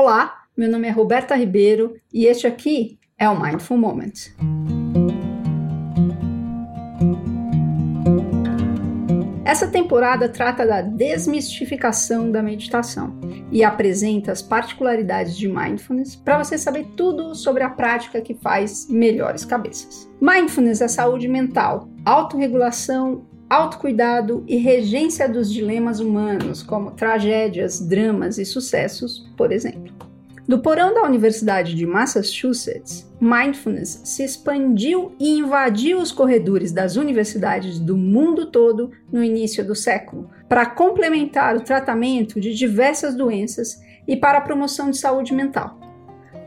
Olá, meu nome é Roberta Ribeiro e este aqui é o Mindful Moment. Essa temporada trata da desmistificação da meditação e apresenta as particularidades de mindfulness para você saber tudo sobre a prática que faz melhores cabeças. Mindfulness é saúde mental, autorregulação autocuidado e regência dos dilemas humanos, como tragédias, dramas e sucessos, por exemplo. Do porão da Universidade de Massachusetts, mindfulness se expandiu e invadiu os corredores das universidades do mundo todo no início do século, para complementar o tratamento de diversas doenças e para a promoção de saúde mental.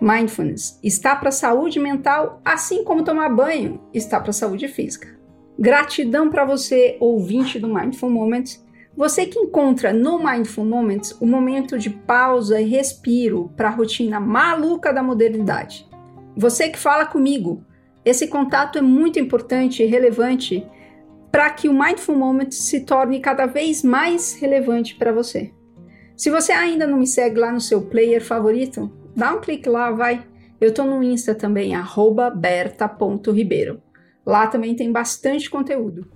Mindfulness está para a saúde mental, assim como tomar banho está para a saúde física. Gratidão para você, ouvinte do Mindful Moments. Você que encontra no Mindful Moments o momento de pausa e respiro para a rotina maluca da modernidade. Você que fala comigo, esse contato é muito importante e relevante para que o Mindful Moments se torne cada vez mais relevante para você. Se você ainda não me segue lá no seu player favorito, dá um clique lá, vai. Eu estou no Insta também, berta.ribeiro. Lá também tem bastante conteúdo.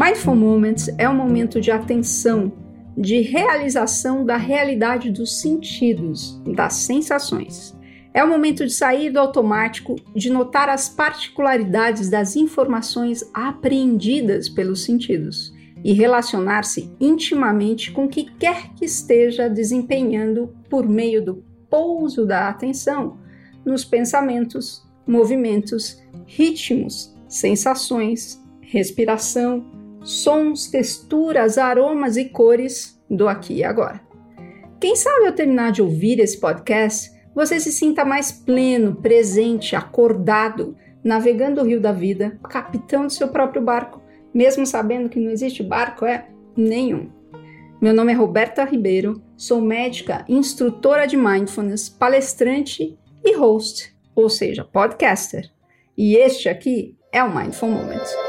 Mindful Moments é um momento de atenção, de realização da realidade dos sentidos, das sensações. É o momento de sair do automático, de notar as particularidades das informações apreendidas pelos sentidos e relacionar-se intimamente com o que quer que esteja desempenhando por meio do pouso da atenção nos pensamentos, movimentos, ritmos, sensações, respiração, sons, texturas, aromas e cores do aqui e agora. Quem sabe ao terminar de ouvir esse podcast, você se sinta mais pleno, presente, acordado, navegando o rio da vida, capitão do seu próprio barco, mesmo sabendo que não existe barco é nenhum. Meu nome é Roberta Ribeiro, sou médica, instrutora de mindfulness, palestrante e host ou seja, podcaster. E este aqui é o Mindful Moment.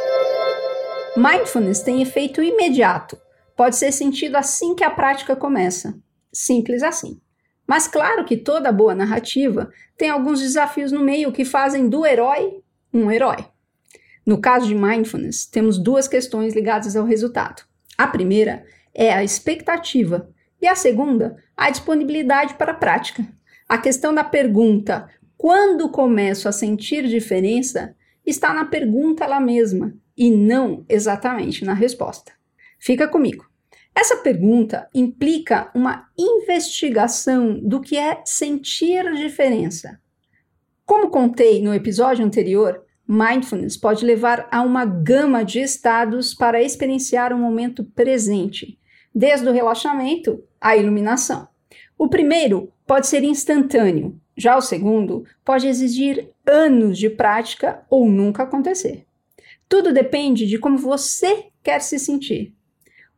Mindfulness tem efeito imediato, pode ser sentido assim que a prática começa. Simples assim. Mas claro que toda boa narrativa tem alguns desafios no meio que fazem do herói um herói. No caso de mindfulness, temos duas questões ligadas ao resultado. A primeira é a expectativa e a segunda, a disponibilidade para a prática. A questão da pergunta quando começo a sentir diferença, está na pergunta lá mesma e não exatamente na resposta. Fica comigo. Essa pergunta implica uma investigação do que é sentir diferença. Como contei no episódio anterior, mindfulness pode levar a uma gama de estados para experienciar o momento presente, desde o relaxamento à iluminação. O primeiro pode ser instantâneo, já o segundo pode exigir anos de prática ou nunca acontecer. Tudo depende de como você quer se sentir.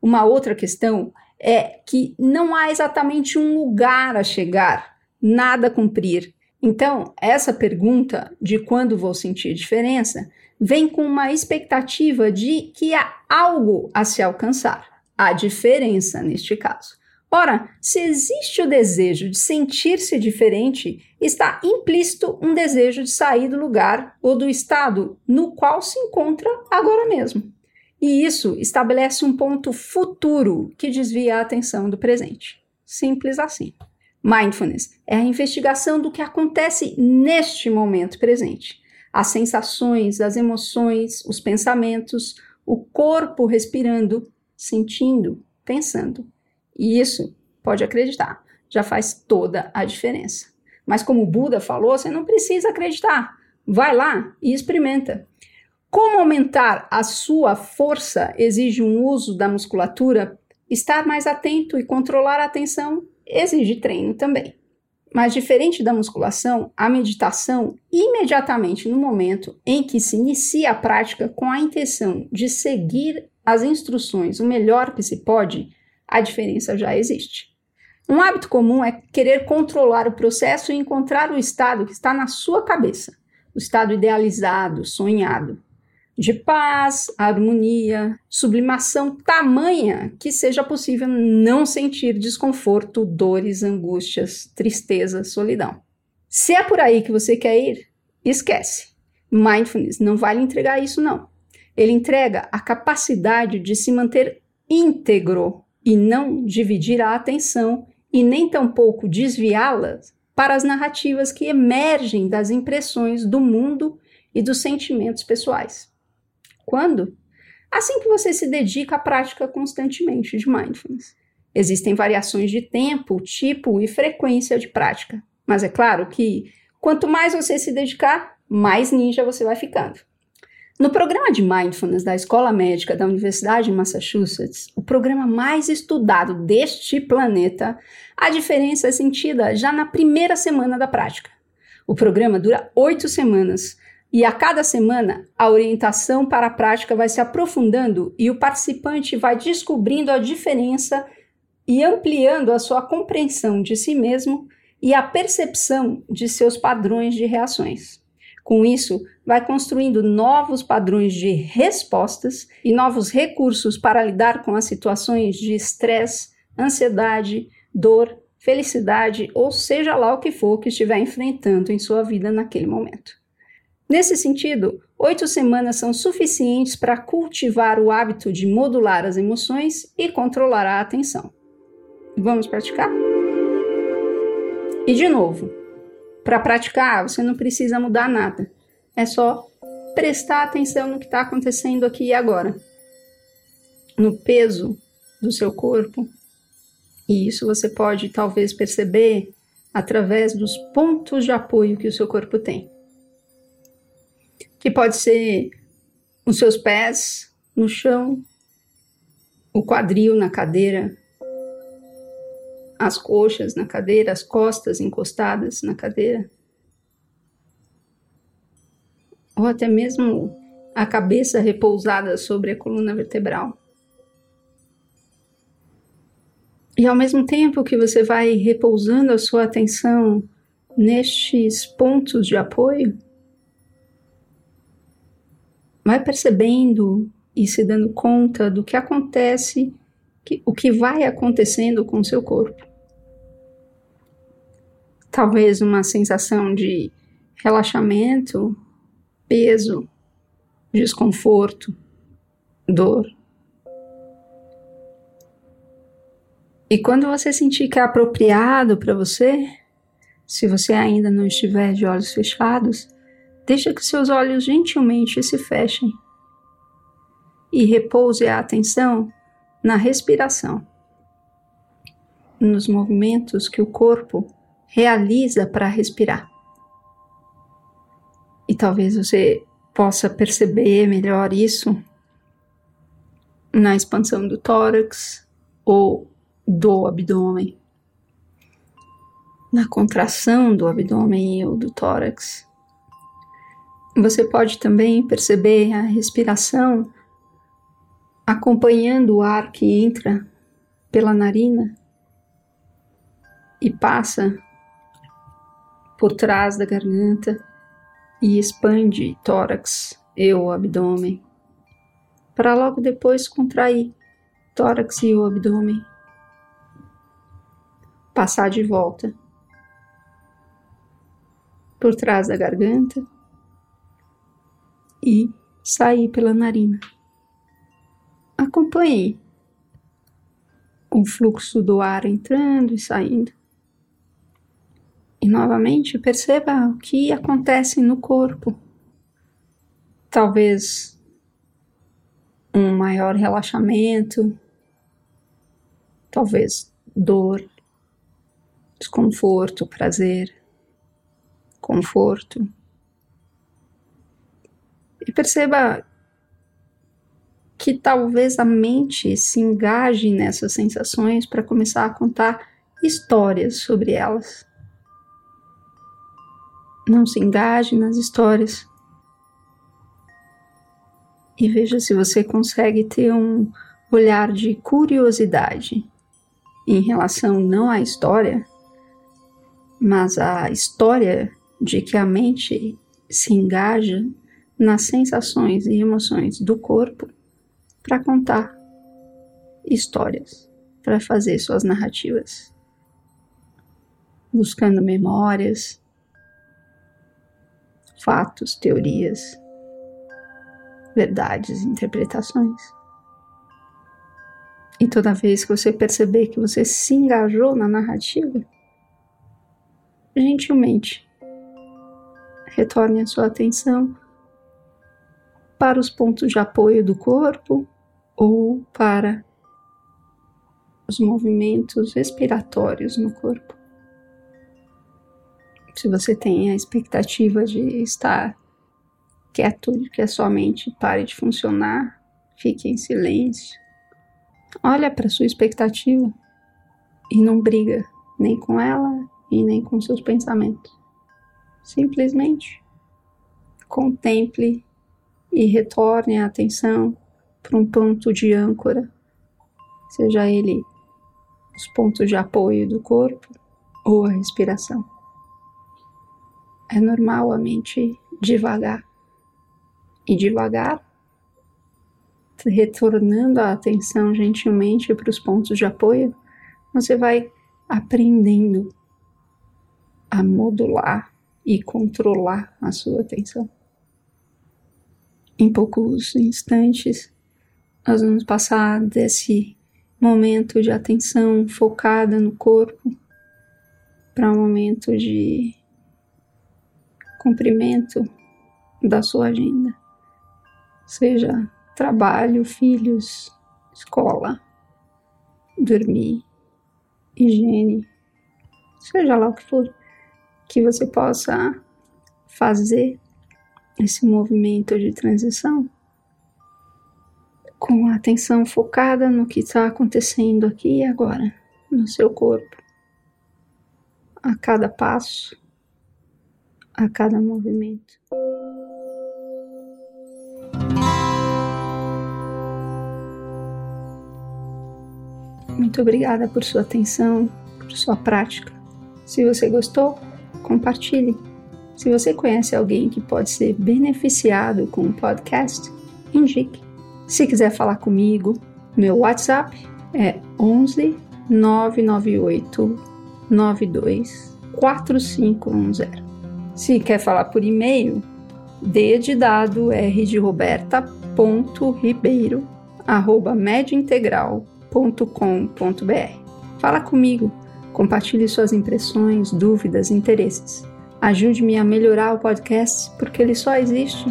Uma outra questão é que não há exatamente um lugar a chegar, nada a cumprir. Então, essa pergunta de quando vou sentir diferença vem com uma expectativa de que há algo a se alcançar, a diferença neste caso. Ora, se existe o desejo de sentir-se diferente, está implícito um desejo de sair do lugar ou do estado no qual se encontra agora mesmo. E isso estabelece um ponto futuro que desvia a atenção do presente. Simples assim. Mindfulness é a investigação do que acontece neste momento presente. As sensações, as emoções, os pensamentos, o corpo respirando, sentindo, pensando. E isso, pode acreditar, já faz toda a diferença. Mas como o Buda falou, você não precisa acreditar. Vai lá e experimenta. Como aumentar a sua força exige um uso da musculatura, estar mais atento e controlar a atenção exige treino também. Mas diferente da musculação, a meditação, imediatamente no momento em que se inicia a prática com a intenção de seguir as instruções o melhor que se pode, a diferença já existe. Um hábito comum é querer controlar o processo e encontrar o estado que está na sua cabeça, o estado idealizado, sonhado. de paz, harmonia, sublimação tamanha que seja possível não sentir desconforto, dores, angústias, tristeza, solidão. Se é por aí que você quer ir, esquece. Mindfulness não vai lhe entregar isso, não. Ele entrega a capacidade de se manter íntegro e não dividir a atenção e nem tampouco desviá-las para as narrativas que emergem das impressões do mundo e dos sentimentos pessoais. Quando? Assim que você se dedica à prática constantemente de mindfulness. Existem variações de tempo, tipo e frequência de prática, mas é claro que quanto mais você se dedicar, mais ninja você vai ficando. No programa de Mindfulness da Escola Médica da Universidade de Massachusetts, o programa mais estudado deste planeta, a diferença é sentida já na primeira semana da prática. O programa dura oito semanas e a cada semana, a orientação para a prática vai se aprofundando e o participante vai descobrindo a diferença e ampliando a sua compreensão de si mesmo e a percepção de seus padrões de reações. Com isso, vai construindo novos padrões de respostas e novos recursos para lidar com as situações de estresse, ansiedade, dor, felicidade ou seja lá o que for que estiver enfrentando em sua vida naquele momento. Nesse sentido, oito semanas são suficientes para cultivar o hábito de modular as emoções e controlar a atenção. Vamos praticar? E de novo, para praticar, você não precisa mudar nada. É só prestar atenção no que está acontecendo aqui e agora. No peso do seu corpo. E isso você pode talvez perceber através dos pontos de apoio que o seu corpo tem que pode ser os seus pés no chão, o quadril na cadeira, as coxas na cadeira, as costas encostadas na cadeira, ou até mesmo a cabeça repousada sobre a coluna vertebral. E ao mesmo tempo que você vai repousando a sua atenção nestes pontos de apoio, vai percebendo e se dando conta do que acontece, que, o que vai acontecendo com o seu corpo. Talvez uma sensação de relaxamento, peso, desconforto, dor. E quando você sentir que é apropriado para você, se você ainda não estiver de olhos fechados, Deixa que seus olhos gentilmente se fechem e repouse a atenção na respiração, nos movimentos que o corpo realiza para respirar. E talvez você possa perceber melhor isso na expansão do tórax ou do abdômen, na contração do abdômen ou do tórax você pode também perceber a respiração acompanhando o ar que entra pela narina e passa por trás da garganta e expande tórax e o abdômen, para logo depois contrair tórax e o abdômen, passar de volta por trás da garganta e sair pela narina. Acompanhe o fluxo do ar entrando e saindo. E novamente perceba o que acontece no corpo. Talvez um maior relaxamento, talvez dor, desconforto, prazer, conforto. E perceba que talvez a mente se engaje nessas sensações para começar a contar histórias sobre elas. Não se engaje nas histórias. E veja se você consegue ter um olhar de curiosidade em relação não à história, mas à história de que a mente se engaja nas sensações e emoções do corpo para contar histórias, para fazer suas narrativas, buscando memórias, fatos, teorias, verdades, interpretações. E toda vez que você perceber que você se engajou na narrativa, gentilmente retorne a sua atenção para os pontos de apoio do corpo ou para os movimentos respiratórios no corpo. Se você tem a expectativa de estar quieto, de que a sua mente pare de funcionar, fique em silêncio. Olha para sua expectativa e não briga nem com ela e nem com seus pensamentos. Simplesmente contemple e retorne a atenção para um ponto de âncora, seja ele os pontos de apoio do corpo ou a respiração. É normal a mente devagar e devagar, retornando a atenção gentilmente para os pontos de apoio, você vai aprendendo a modular e controlar a sua atenção. Em poucos instantes, nós vamos passar desse momento de atenção focada no corpo para um momento de cumprimento da sua agenda, seja trabalho, filhos, escola, dormir, higiene, seja lá o que for, que você possa fazer esse movimento de transição com a atenção focada no que está acontecendo aqui e agora, no seu corpo, a cada passo, a cada movimento. Muito obrigada por sua atenção, por sua prática. Se você gostou, compartilhe. Se você conhece alguém que pode ser beneficiado com o podcast, indique. Se quiser falar comigo, meu WhatsApp é 11 998 92 4510. Se quer falar por e-mail, d de dado r de roberta ponto ribeiro arroba mediintegral.com.br. Fala comigo, compartilhe suas impressões, dúvidas, interesses. Ajude-me a melhorar o podcast porque ele só existe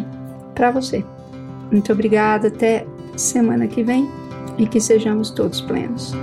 para você. Muito obrigada, até semana que vem e que sejamos todos plenos.